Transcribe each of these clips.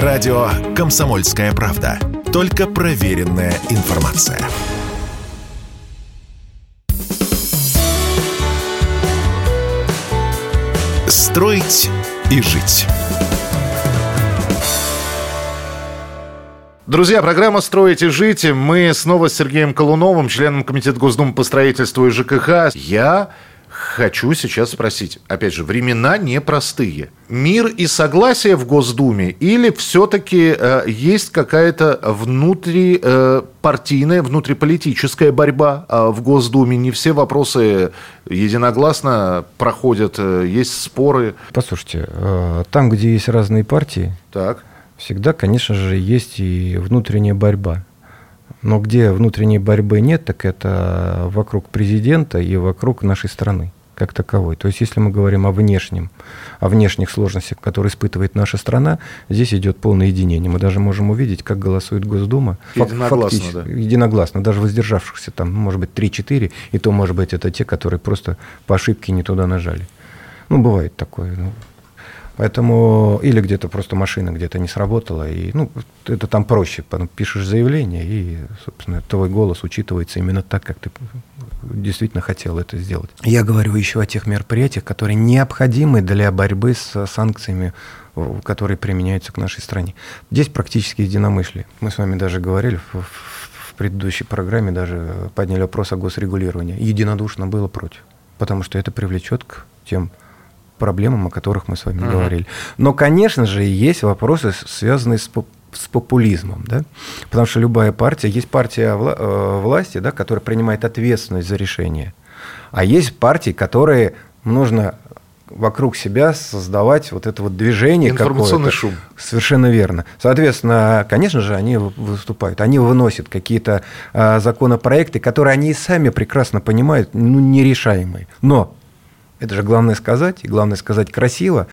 Радио «Комсомольская правда». Только проверенная информация. Строить и жить. Друзья, программа «Строить и жить». Мы снова с Сергеем Колуновым, членом Комитета Госдумы по строительству и ЖКХ. Я хочу сейчас спросить. Опять же, времена непростые. Мир и согласие в Госдуме или все-таки э, есть какая-то внутрипартийная, э, внутриполитическая борьба э, в Госдуме? Не все вопросы единогласно проходят, э, есть споры. Послушайте, э, там, где есть разные партии, так. всегда, конечно же, есть и внутренняя борьба. Но где внутренней борьбы нет, так это вокруг президента и вокруг нашей страны как таковой. То есть, если мы говорим о внешнем, о внешних сложностях, которые испытывает наша страна, здесь идет полное единение. Мы даже можем увидеть, как голосует Госдума. Единогласно, да. Единогласно. Даже воздержавшихся там, может быть, 3-4, и то, может быть, это те, которые просто по ошибке не туда нажали. Ну, бывает такое. Ну, Поэтому или где-то просто машина где-то не сработала, и ну, это там проще. Пишешь заявление, и, собственно, твой голос учитывается именно так, как ты действительно хотел это сделать. Я говорю еще о тех мероприятиях, которые необходимы для борьбы с санкциями, которые применяются к нашей стране. Здесь практически единомыслие. Мы с вами даже говорили в предыдущей программе, даже подняли вопрос о госрегулировании. Единодушно было против, потому что это привлечет к тем проблемам, о которых мы с вами uh-huh. говорили. Но, конечно же, есть вопросы, связанные с с популизмом, да? потому что любая партия, есть партия вла- э, власти, да, которая принимает ответственность за решение, а есть партии, которые нужно вокруг себя создавать вот это вот движение Информационный шум. Совершенно верно. Соответственно, конечно же, они выступают, они выносят какие-то э, законопроекты, которые они и сами прекрасно понимают, ну, нерешаемые. Но это же главное сказать, и главное сказать красиво.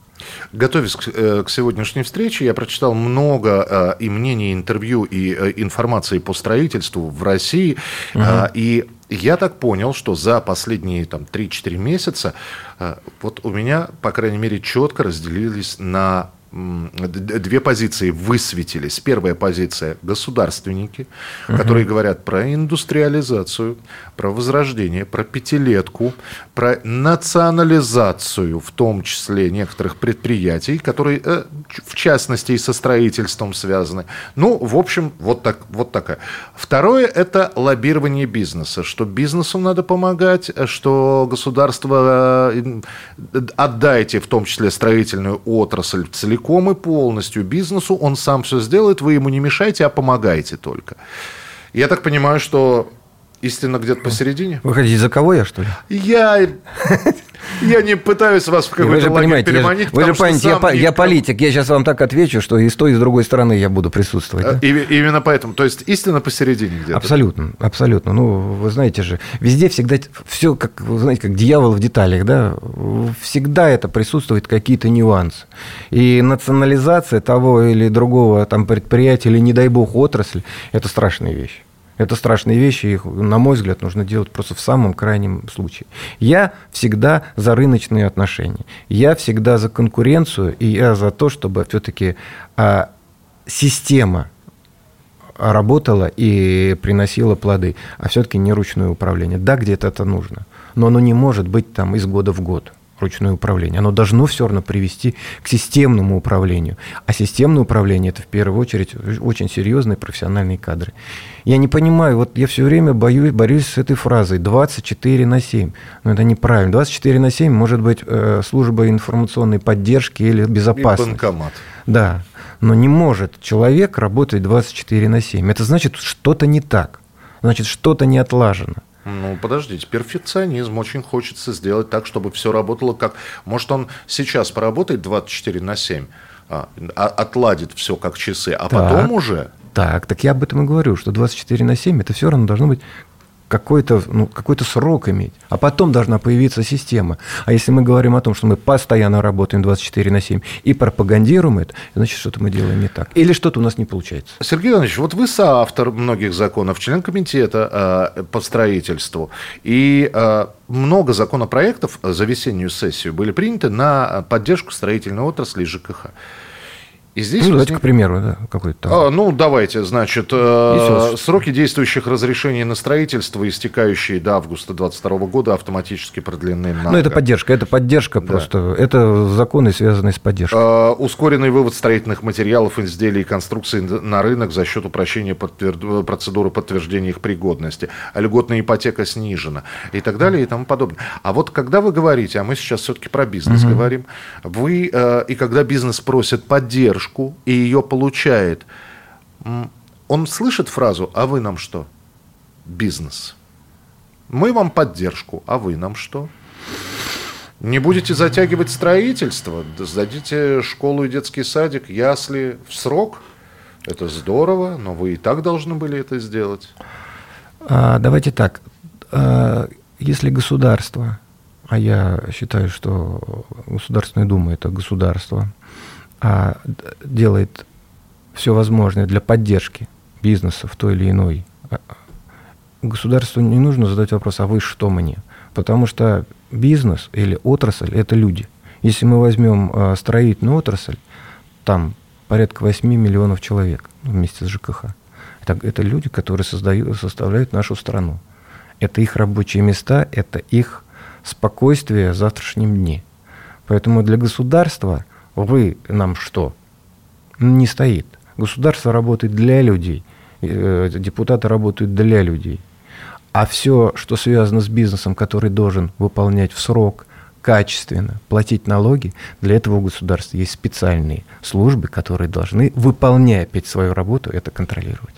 Готовясь к, э, к сегодняшней встрече, я прочитал много э, и мнений, интервью, и э, информации по строительству в России. Угу. Э, и я так понял, что за последние там, 3-4 месяца э, вот у меня, по крайней мере, четко разделились на две позиции высветились. Первая позиция – государственники, угу. которые говорят про индустриализацию, про возрождение, про пятилетку, про национализацию, в том числе некоторых предприятий, которые, э, в частности, и со строительством связаны. Ну, в общем, вот, так, вот такая. Второе – это лоббирование бизнеса, что бизнесу надо помогать, что государство э, отдайте, в том числе строительную отрасль целиком и полностью бизнесу, он сам все сделает, вы ему не мешайте, а помогаете только. Я так понимаю, что истина где-то посередине. Вы хотите, за кого я, что ли? Я я не пытаюсь вас в какой-то Вы же понимаете, переманить, я, вы же понимаете, я, я политик, я сейчас вам так отвечу, что и с той, и с другой стороны я буду присутствовать. Да? И, именно поэтому, то есть истина посередине где-то. Абсолютно, абсолютно. Ну, вы знаете же, везде всегда все, как, вы знаете, как дьявол в деталях, да, всегда это присутствует какие-то нюансы. И национализация того или другого там предприятия, или, не дай бог, отрасль, это страшная вещь. Это страшные вещи, их, на мой взгляд, нужно делать просто в самом крайнем случае. Я всегда за рыночные отношения. Я всегда за конкуренцию, и я за то, чтобы все-таки а, система работала и приносила плоды, а все-таки не ручное управление. Да, где-то это нужно, но оно не может быть там из года в год ручное управление. Оно должно все равно привести к системному управлению. А системное управление – это в первую очередь очень серьезные профессиональные кадры. Я не понимаю, вот я все время боюсь, борюсь с этой фразой 24 на 7. Но это неправильно. 24 на 7 может быть э, служба информационной поддержки или безопасности. И банкомат. Да. Но не может человек работать 24 на 7. Это значит, что-то не так. Значит, что-то не отлажено. Ну, подождите, перфекционизм. Очень хочется сделать так, чтобы все работало как... Может, он сейчас поработает 24 на 7, а, а, отладит все как часы, а так, потом уже... Так, так я об этом и говорю, что 24 на 7 это все равно должно быть какой-то ну, какой срок иметь, а потом должна появиться система. А если мы говорим о том, что мы постоянно работаем 24 на 7 и пропагандируем это, значит, что-то мы делаем не так. Или что-то у нас не получается. Сергей Иванович, вот вы соавтор многих законов, член комитета э, по строительству, и э, много законопроектов за весеннюю сессию были приняты на поддержку строительной отрасли ЖКХ. И здесь ну, давайте, возник... к примеру, да, какой-то там. А, ну, давайте, значит, э, сроки действующих разрешений на строительство, истекающие до августа 2022 года, автоматически продлены на... Ну, это поддержка, это поддержка да. просто, это законы, связанные с поддержкой. Э, ускоренный вывод строительных материалов, изделий и конструкций на рынок за счет упрощения подтвер... процедуры подтверждения их пригодности, а льготная ипотека снижена и так далее и тому подобное. А вот когда вы говорите, а мы сейчас все-таки про бизнес угу. говорим, вы, э, и когда бизнес просит поддержку, поддержку и ее получает, он слышит фразу «А вы нам что?» Бизнес. Мы вам поддержку, а вы нам что? Не будете затягивать строительство, сдадите школу и детский садик, ясли в срок. Это здорово, но вы и так должны были это сделать. А, давайте так. А, если государство, а я считаю, что Государственная Дума это государство, а делает все возможное для поддержки бизнеса в той или иной, а, государству не нужно задать вопрос, а вы что мне? Потому что бизнес или отрасль – это люди. Если мы возьмем а, строительную отрасль, там порядка 8 миллионов человек вместе с ЖКХ. Это, это люди, которые создают, составляют нашу страну. Это их рабочие места, это их спокойствие в завтрашнем дне. Поэтому для государства – вы нам что? Не стоит. Государство работает для людей, э, депутаты работают для людей. А все, что связано с бизнесом, который должен выполнять в срок, качественно, платить налоги, для этого у государства есть специальные службы, которые должны, выполняя опять свою работу, это контролировать.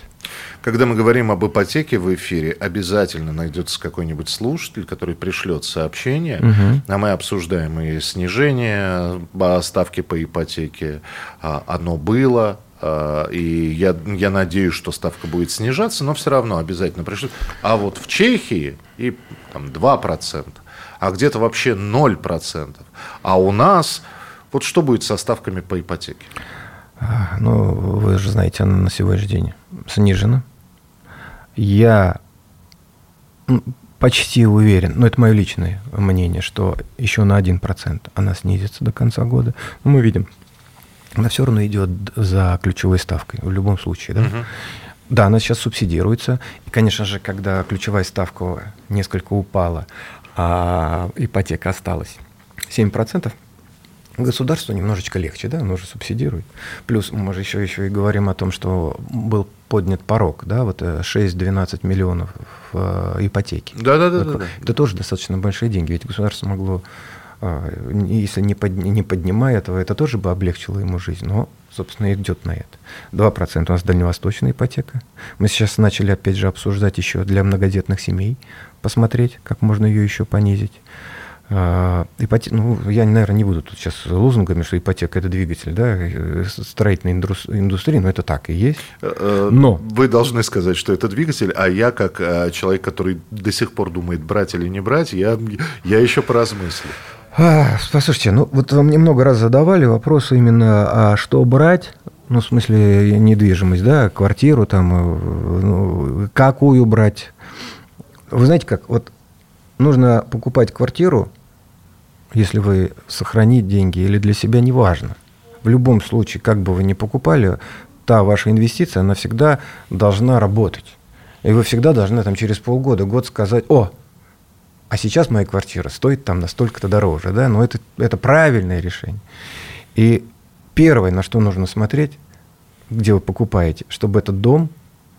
Когда мы говорим об ипотеке в эфире, обязательно найдется какой-нибудь слушатель, который пришлет сообщение, угу. а мы обсуждаем и снижение ставки по ипотеке. А, оно было, а, и я, я надеюсь, что ставка будет снижаться, но все равно обязательно пришлют. А вот в Чехии и там 2%, а где-то вообще 0%. А у нас, вот что будет со ставками по ипотеке? А, ну, вы же знаете, она на сегодняшний день снижена. Я почти уверен, но это мое личное мнение, что еще на 1% она снизится до конца года. Но мы видим, она все равно идет за ключевой ставкой в любом случае. Да? Угу. Да, она сейчас субсидируется. И, конечно же, когда ключевая ставка несколько упала, а ипотека осталась 7%, государству немножечко легче, да, оно же субсидирует. Плюс мы же еще, еще и говорим о том, что был поднят порог, да, вот 6-12 э, миллионов в э, ипотеке. Да, да, да, да. Это тоже достаточно большие деньги, ведь государство могло, а, если не, под, не поднимая этого, это тоже бы облегчило ему жизнь, но, собственно, идет на это. 2% у нас дальневосточная ипотека. Мы сейчас начали, опять же, обсуждать еще для многодетных семей, посмотреть, как можно ее еще понизить. А, ипотека, ну, я, наверное, не буду тут сейчас лозунгами, что ипотека – это двигатель да, э, строительной индустрии, но это так и есть. Э, э, но... Вы должны сказать, что это двигатель, а я, как человек, который до сих пор думает, брать или не брать, я, я еще поразмыслю. А, послушайте, ну вот вам немного раз задавали вопросы именно, а что брать, ну, в смысле, недвижимость, да, квартиру там, ну, какую брать. Вы знаете как, вот нужно покупать квартиру если вы сохранить деньги или для себя, неважно. В любом случае, как бы вы ни покупали, та ваша инвестиция, она всегда должна работать. И вы всегда должны там через полгода, год сказать, о, а сейчас моя квартира стоит там настолько-то дороже, да, но это, это правильное решение. И первое, на что нужно смотреть, где вы покупаете, чтобы этот дом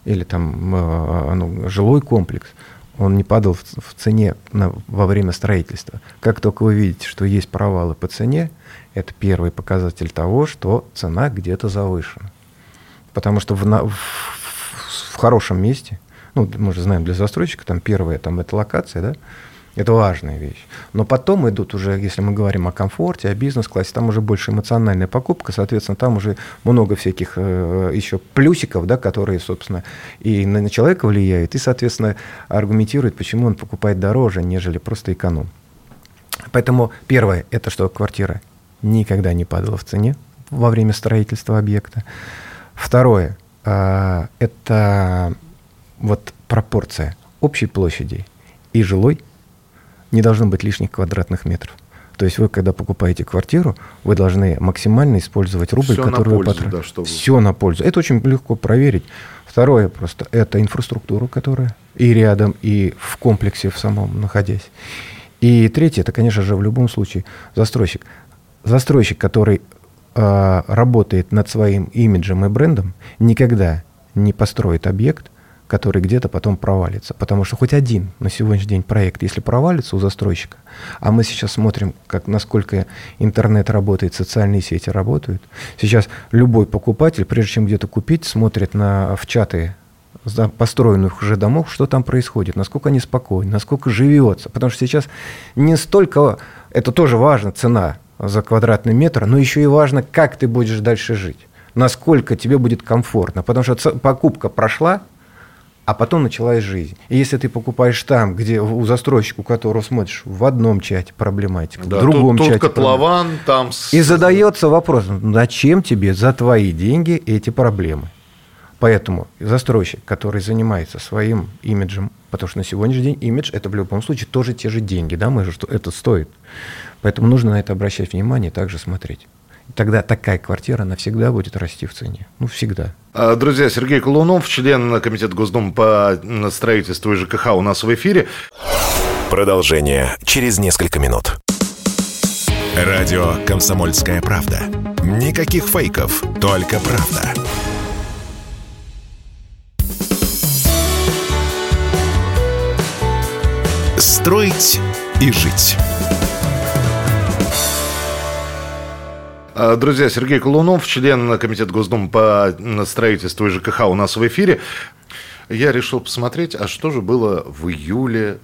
или там э, ну, жилой комплекс – он не падал в, в цене на, во время строительства. Как только вы видите, что есть провалы по цене, это первый показатель того, что цена где-то завышена. Потому что в, в, в хорошем месте, ну, мы же знаем, для застройщика там первая там, это локация, да, это важная вещь. Но потом идут уже, если мы говорим о комфорте, о бизнес-классе, там уже больше эмоциональная покупка, соответственно, там уже много всяких э, еще плюсиков, да, которые, собственно, и на, на человека влияют, и, соответственно, аргументируют, почему он покупает дороже, нежели просто эконом. Поэтому первое, это что квартира никогда не падала в цене во время строительства объекта. Второе, э, это вот пропорция общей площади и жилой – не должно быть лишних квадратных метров. То есть вы, когда покупаете квартиру, вы должны максимально использовать рубль, Всё который на вы пользу, потратили. да, чтобы- Все на пользу. Это очень легко проверить. Второе просто это инфраструктура, которая и рядом, и в комплексе в самом находясь. И третье, это, конечно же, в любом случае застройщик. Застройщик, который а, работает над своим имиджем и брендом, никогда не построит объект, который где-то потом провалится. Потому что хоть один на сегодняшний день проект, если провалится у застройщика, а мы сейчас смотрим, как, насколько интернет работает, социальные сети работают, сейчас любой покупатель, прежде чем где-то купить, смотрит на, в чаты построенных уже домов, что там происходит, насколько они спокойны, насколько живется. Потому что сейчас не столько, это тоже важно, цена за квадратный метр, но еще и важно, как ты будешь дальше жить, насколько тебе будет комфортно. Потому что покупка прошла, а потом началась жизнь. И если ты покупаешь там, где у застройщика, у которого смотришь, в одном чате проблематика, Да, в другом тут, чате котлован, там... И задается вопрос, зачем тебе за твои деньги эти проблемы? Поэтому застройщик, который занимается своим имиджем, потому что на сегодняшний день имидж это в любом случае тоже те же деньги, да, мы же что это стоит. Поэтому нужно на это обращать внимание и также смотреть. Тогда такая квартира навсегда будет расти в цене. Ну, всегда. А, Друзья, Сергей Колунов, член Комитета Госдумы по строительству и ЖКХ у нас в эфире. Продолжение через несколько минут. Радио «Комсомольская правда». Никаких фейков, только правда. Строить и жить. Друзья, Сергей Колунов, член Комитета Госдумы по строительству и ЖКХ у нас в эфире. Я решил посмотреть, а что же было в июле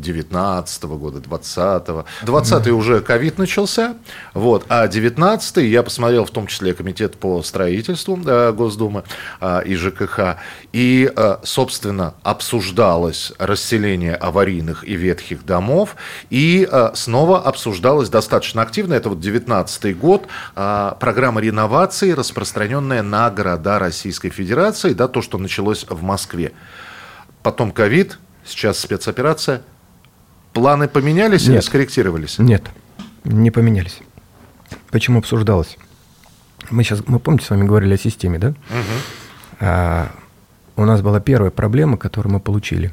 2019 года, 2020. 20 уже ковид начался, вот, а 19 я посмотрел в том числе Комитет по строительству э, Госдумы э, и ЖКХ, и, э, собственно, обсуждалось расселение аварийных и ветхих домов, и снова обсуждалось достаточно активно, это вот 19 год, программа реновации, распространенная на города Российской Федерации, да, то, что началось в Москве. Потом ковид, сейчас спецоперация. Планы поменялись или Нет. скорректировались? Нет, не поменялись. Почему обсуждалось? Мы сейчас, мы помните, с вами говорили о системе, да? А, у нас была первая проблема, которую мы получили.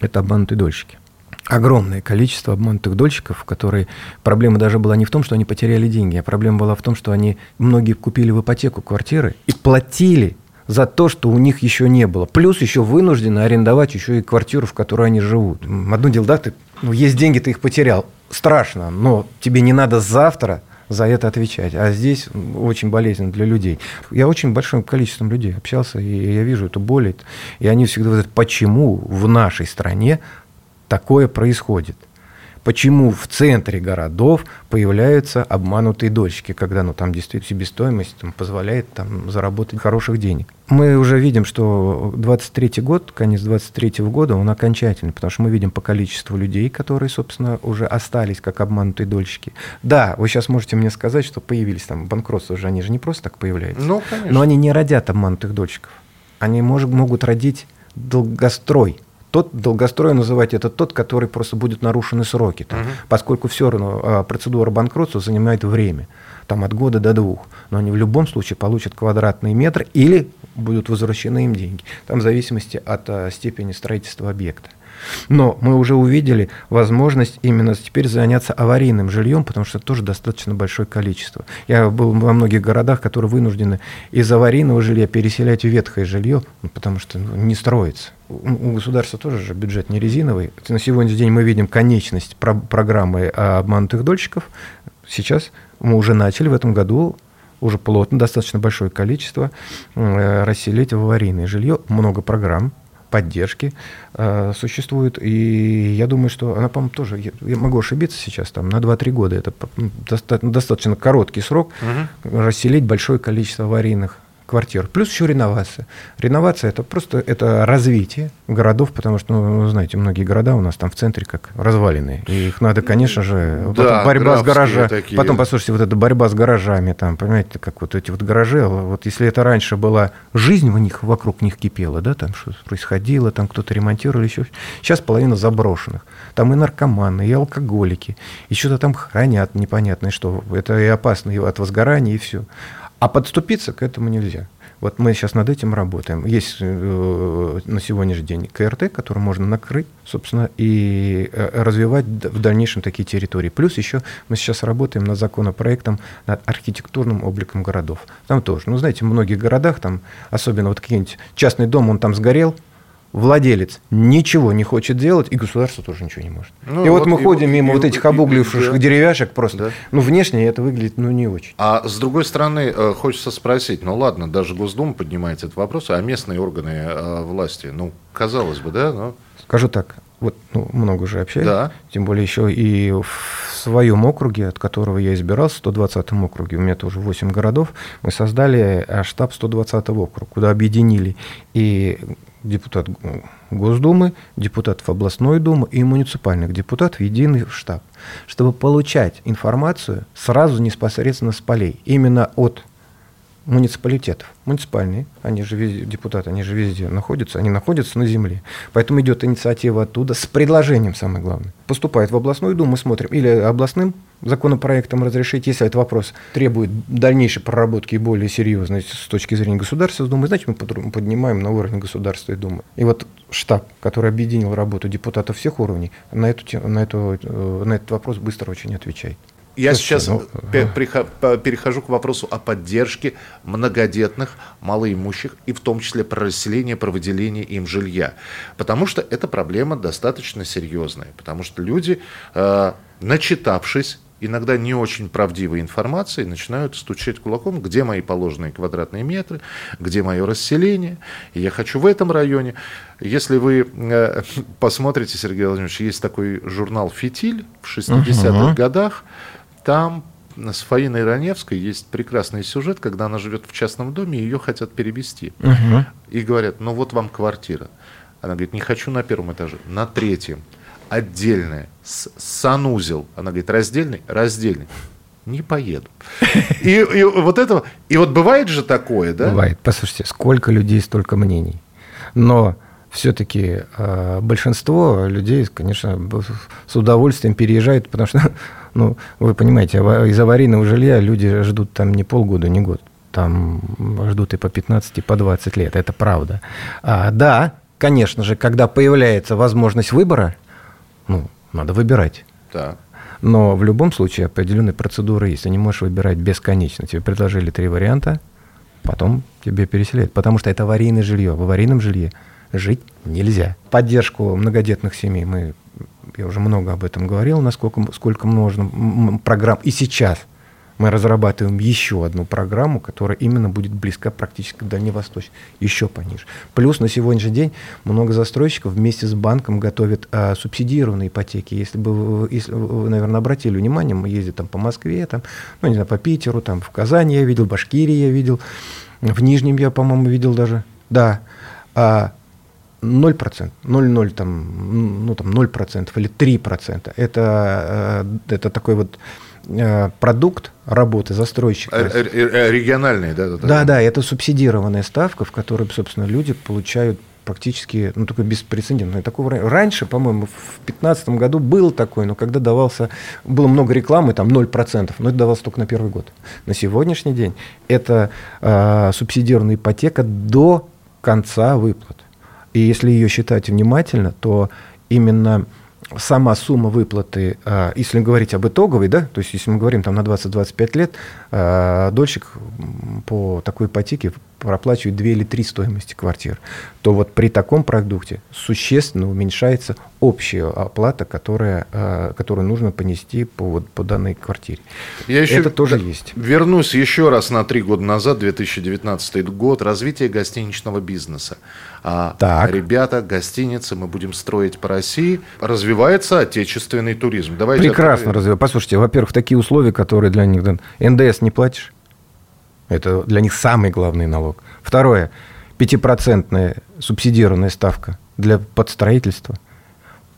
Это обманутые дольщики. Огромное количество обманутых дольщиков, которые... Проблема даже была не в том, что они потеряли деньги, а проблема была в том, что они... Многие купили в ипотеку квартиры и платили за то, что у них еще не было. Плюс еще вынуждены арендовать еще и квартиру, в которой они живут. Одно дело, да, ты, ну, есть деньги, ты их потерял. Страшно, но тебе не надо завтра за это отвечать. А здесь очень болезненно для людей. Я очень большим количеством людей общался, и я вижу эту боль. И они всегда говорят, почему в нашей стране такое происходит? Почему в центре городов появляются обманутые дольщики, когда ну, там действительно себестоимость там, позволяет там, заработать хороших денег? Мы уже видим, что 23 год, конец 23 года, он окончательный, потому что мы видим по количеству людей, которые, собственно, уже остались как обманутые дольщики. Да, вы сейчас можете мне сказать, что появились там банкротства, уже они же не просто так появляются. Ну, конечно. Но они не родят обманутых дольщиков. Они мож- могут родить долгострой. Тот долгострой называть это тот, который просто будет нарушены сроки, там, поскольку все равно а, процедура банкротства занимает время, там от года до двух. Но они в любом случае получат квадратный метр или будут возвращены им деньги. Там в зависимости от а, степени строительства объекта. Но мы уже увидели возможность именно теперь заняться аварийным жильем, потому что тоже достаточно большое количество. Я был во многих городах, которые вынуждены из аварийного жилья переселять в ветхое жилье, ну, потому что ну, не строится. У государства тоже же бюджет не резиновый. На сегодняшний день мы видим конечность про- программы обманутых дольщиков. Сейчас мы уже начали в этом году уже плотно, достаточно большое количество э, расселить в аварийное жилье. Много программ поддержки э, существует. И я думаю, что она, по-моему, тоже, я, я могу ошибиться сейчас, там, на 2-3 года. Это доста- достаточно короткий срок расселить большое количество аварийных квартир. Плюс еще реновация. Реновация это просто это развитие городов, потому что, ну, знаете, многие города у нас там в центре как развалины. И их надо, конечно же, да, потом борьба с гаражами. Такие. Потом, послушайте, вот эта борьба с гаражами, там, понимаете, как вот эти вот гаражи, вот если это раньше была жизнь в них, вокруг них кипела, да, там что происходило, там кто-то ремонтировал, еще. Сейчас половина заброшенных. Там и наркоманы, и алкоголики, и что-то там хранят непонятное что. Это и опасно и от возгорания, и все. А подступиться к этому нельзя. Вот мы сейчас над этим работаем. Есть э, на сегодняшний день КРТ, который можно накрыть, собственно, и э, развивать в дальнейшем такие территории. Плюс еще мы сейчас работаем над законопроектом над архитектурным обликом городов. Там тоже, ну, знаете, в многих городах, там, особенно вот какие-нибудь частный дом, он там сгорел, владелец ничего не хочет делать, и государство тоже ничего не может. Ну, и вот, вот мы и, ходим мимо и, вот этих обугливших да. деревяшек просто. Да. Ну, внешне это выглядит, ну, не очень. А с другой стороны, э, хочется спросить, ну, ладно, даже Госдума поднимает этот вопрос, а местные органы э, власти, ну, казалось бы, да, но... Скажу так, вот ну, много уже общаюсь, да. тем более еще и в своем округе, от которого я избирался, 120-м округе, у меня тоже 8 городов, мы создали э, штаб 120 округ, куда объединили и депутат Госдумы, депутатов областной думы и муниципальных депутатов единый штаб, чтобы получать информацию сразу непосредственно с полей, именно от муниципалитетов. Муниципальные, они же везде, депутаты, они же везде находятся, они находятся на земле. Поэтому идет инициатива оттуда с предложением, самое главное. Поступает в областную думу, мы смотрим, или областным законопроектом разрешить, если этот вопрос требует дальнейшей проработки и более серьезной с точки зрения Государственной Думы, значит, мы поднимаем на уровень Государственной Думы. И вот штаб, который объединил работу депутатов всех уровней, на, эту, на, эту, э, на этот вопрос быстро очень отвечает. Я сейчас ну, перехожу к вопросу о поддержке многодетных, малоимущих, и в том числе про расселение, про выделение им жилья. Потому что эта проблема достаточно серьезная. Потому что люди, э, начитавшись иногда не очень правдивой информации, начинают стучать кулаком, где мои положенные квадратные метры, где мое расселение, я хочу в этом районе. Если вы э, посмотрите, Сергей Владимирович, есть такой журнал «Фитиль» в 60-х uh-huh. годах, там с Фаиной Раневской есть прекрасный сюжет, когда она живет в частном доме, ее хотят перевести. Угу. И говорят, ну вот вам квартира. Она говорит, не хочу на первом этаже, на третьем. Отдельная, санузел. Она говорит, раздельный? Раздельный. Не поеду. И, и вот это, и вот бывает же такое, да? Бывает. Послушайте, сколько людей, столько мнений. Но все-таки э, большинство людей, конечно, с удовольствием переезжают, потому что ну, вы понимаете, из аварийного жилья люди ждут там не полгода, не год. Там ждут и по 15, и по 20 лет. Это правда. А, да, конечно же, когда появляется возможность выбора, ну, надо выбирать. Да. Но в любом случае определенные процедуры есть. Ты не можешь выбирать бесконечно. Тебе предложили три варианта, потом тебе переселяют. Потому что это аварийное жилье. В аварийном жилье жить нельзя. Поддержку многодетных семей мы я уже много об этом говорил, насколько сколько нужно программ. И сейчас мы разрабатываем еще одну программу, которая именно будет близка практически к Дальневосточной, еще пониже. Плюс на сегодняшний день много застройщиков вместе с банком готовят а, субсидированные ипотеки. Если бы вы, если вы, наверное, обратили внимание, мы ездим там по Москве, там, ну, не знаю, по Питеру, там, в Казани я видел, в Башкирии я видел, в Нижнем я, по-моему, видел даже. Да. А, 0%, 0,0 там, ну, там 0% или 3%. Это, э, это такой вот э, продукт работы застройщика. Региональный, да? Да, да, да, это субсидированная ставка, в которой, собственно, люди получают практически, ну, такой беспрецедентный. Такого, раньше, по-моему, в 2015 году был такой, но когда давался, было много рекламы, там 0%, но это давалось только на первый год. На сегодняшний день это э, субсидированная ипотека до конца выплат. И если ее считать внимательно, то именно сама сумма выплаты, а, если говорить об итоговой, да, то есть если мы говорим там на 20-25 лет, а, дольщик по такой ипотеке проплачивает 2 или 3 стоимости квартир, то вот при таком продукте существенно уменьшается общая оплата, которая, а, которую нужно понести по, по данной квартире. Я еще Это тоже есть. Вернусь еще раз на три года назад, 2019 год, развитие гостиничного бизнеса. Так. Ребята, гостиницы мы будем строить по России. Развивается отечественный туризм. Давайте Прекрасно развивается. Послушайте, во-первых, такие условия, которые для них... НДС не платишь? Это для них самый главный налог. Второе. Пятипроцентная субсидированная ставка для подстроительства.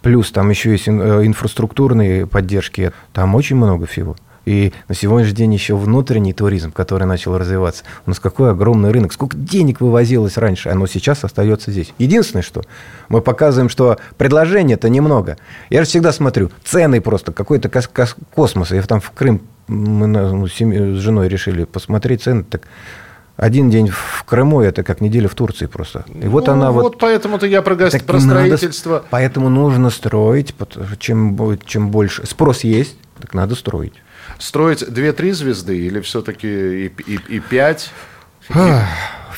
Плюс там еще есть инфраструктурные поддержки. Там очень много всего. И на сегодняшний день еще внутренний туризм, который начал развиваться. У нас какой огромный рынок. Сколько денег вывозилось раньше, оно сейчас остается здесь. Единственное, что мы показываем, что предложения-то немного. Я же всегда смотрю, цены просто, какой-то космос. Я там в Крым, мы ну, с женой решили посмотреть цены, так один день в Крыму это как неделя в Турции просто. И вот ну, она вот. Вот поэтому-то я про, газ... про строительство. Надо, поэтому нужно строить, чем, чем больше спрос есть, так надо строить. Строить 2-3 звезды или все-таки и, и, и 5?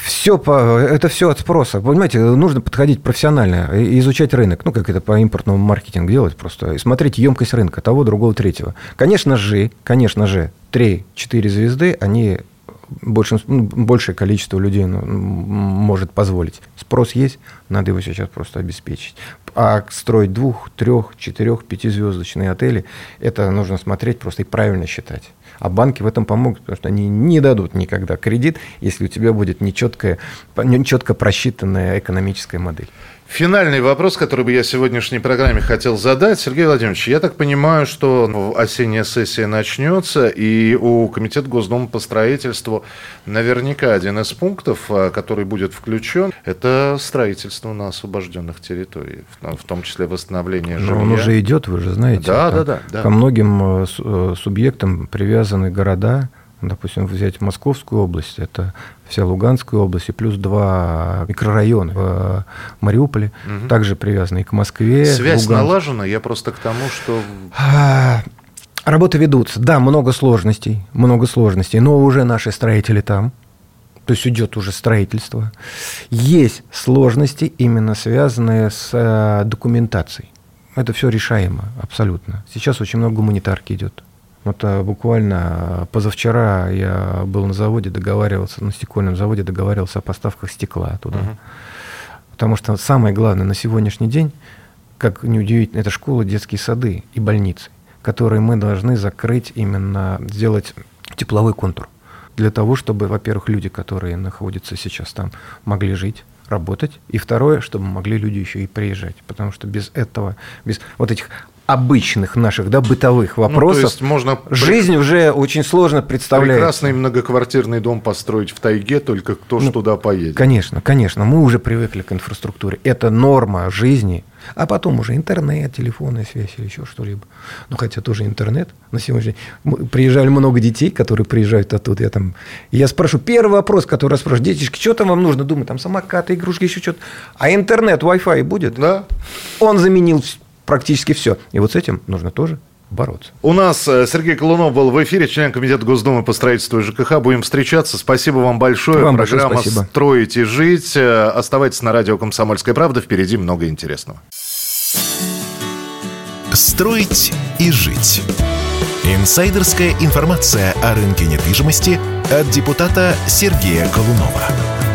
Все по, это все от спроса. Понимаете, нужно подходить профессионально, изучать рынок, ну, как это по импортному маркетингу делать просто, и смотреть емкость рынка того, другого, третьего. Конечно же, конечно же, 3-4 звезды, они больше, ну, большее количество людей ну, может позволить. Спрос есть, надо его сейчас просто обеспечить. А строить двух, трех, четырех, пятизвездочные отели, это нужно смотреть просто и правильно считать. А банки в этом помогут, потому что они не дадут никогда кредит, если у тебя будет нечеткая, нечетко просчитанная экономическая модель. Финальный вопрос, который бы я в сегодняшней программе хотел задать. Сергей Владимирович, я так понимаю, что ну, осенняя сессия начнется, и у Комитета Госдумы по строительству наверняка один из пунктов, а, который будет включен, это строительство на освобожденных территориях, в том числе восстановление жилья. Но он уже идет, вы же знаете. Да, да, да, да. Ко многим э, э, субъектам привязаны города, допустим, взять Московскую область, это вся Луганская область, и плюс два микрорайона в Мариуполе, угу. также привязанные к Москве. Связь Луганск. налажена, я просто к тому, что... А, работы ведутся, да, много сложностей, много сложностей, но уже наши строители там, то есть идет уже строительство. Есть сложности, именно связанные с э, документацией. Это все решаемо, абсолютно. Сейчас очень много гуманитарки идет. Вот а, буквально позавчера я был на заводе, договаривался, на стекольном заводе договаривался о поставках стекла туда. Угу. Потому что самое главное на сегодняшний день, как неудивительно, это школы, детские сады и больницы, которые мы должны закрыть именно, сделать тепловой контур. Для того, чтобы, во-первых, люди, которые находятся сейчас там, могли жить, работать. И второе, чтобы могли люди еще и приезжать. Потому что без этого, без вот этих обычных наших, да, бытовых вопросов, ну, то есть можно жизнь уже очень сложно представляется. Прекрасный многоквартирный дом построить в тайге, только кто ну, ж туда поедет. Конечно, конечно, мы уже привыкли к инфраструктуре. Это норма жизни, а потом уже интернет, телефонная связь или еще что-либо. Ну, хотя тоже интернет. На сегодняшний день приезжали много детей, которые приезжают оттуда. Я там, я спрашиваю, первый вопрос, который я спрашиваю, детишки, что там вам нужно? Думаю, там самокаты, игрушки, еще что-то. А интернет, Wi-Fi будет? Да. Он заменил практически все. И вот с этим нужно тоже бороться. У нас э, Сергей Колунов был в эфире, член Комитета Госдумы по строительству и ЖКХ. Будем встречаться. Спасибо вам большое. Вам Программа большое спасибо. «Строить и жить». Э, оставайтесь на радио «Комсомольская правда». Впереди много интересного. «Строить и жить». Инсайдерская информация о рынке недвижимости от депутата Сергея Колунова.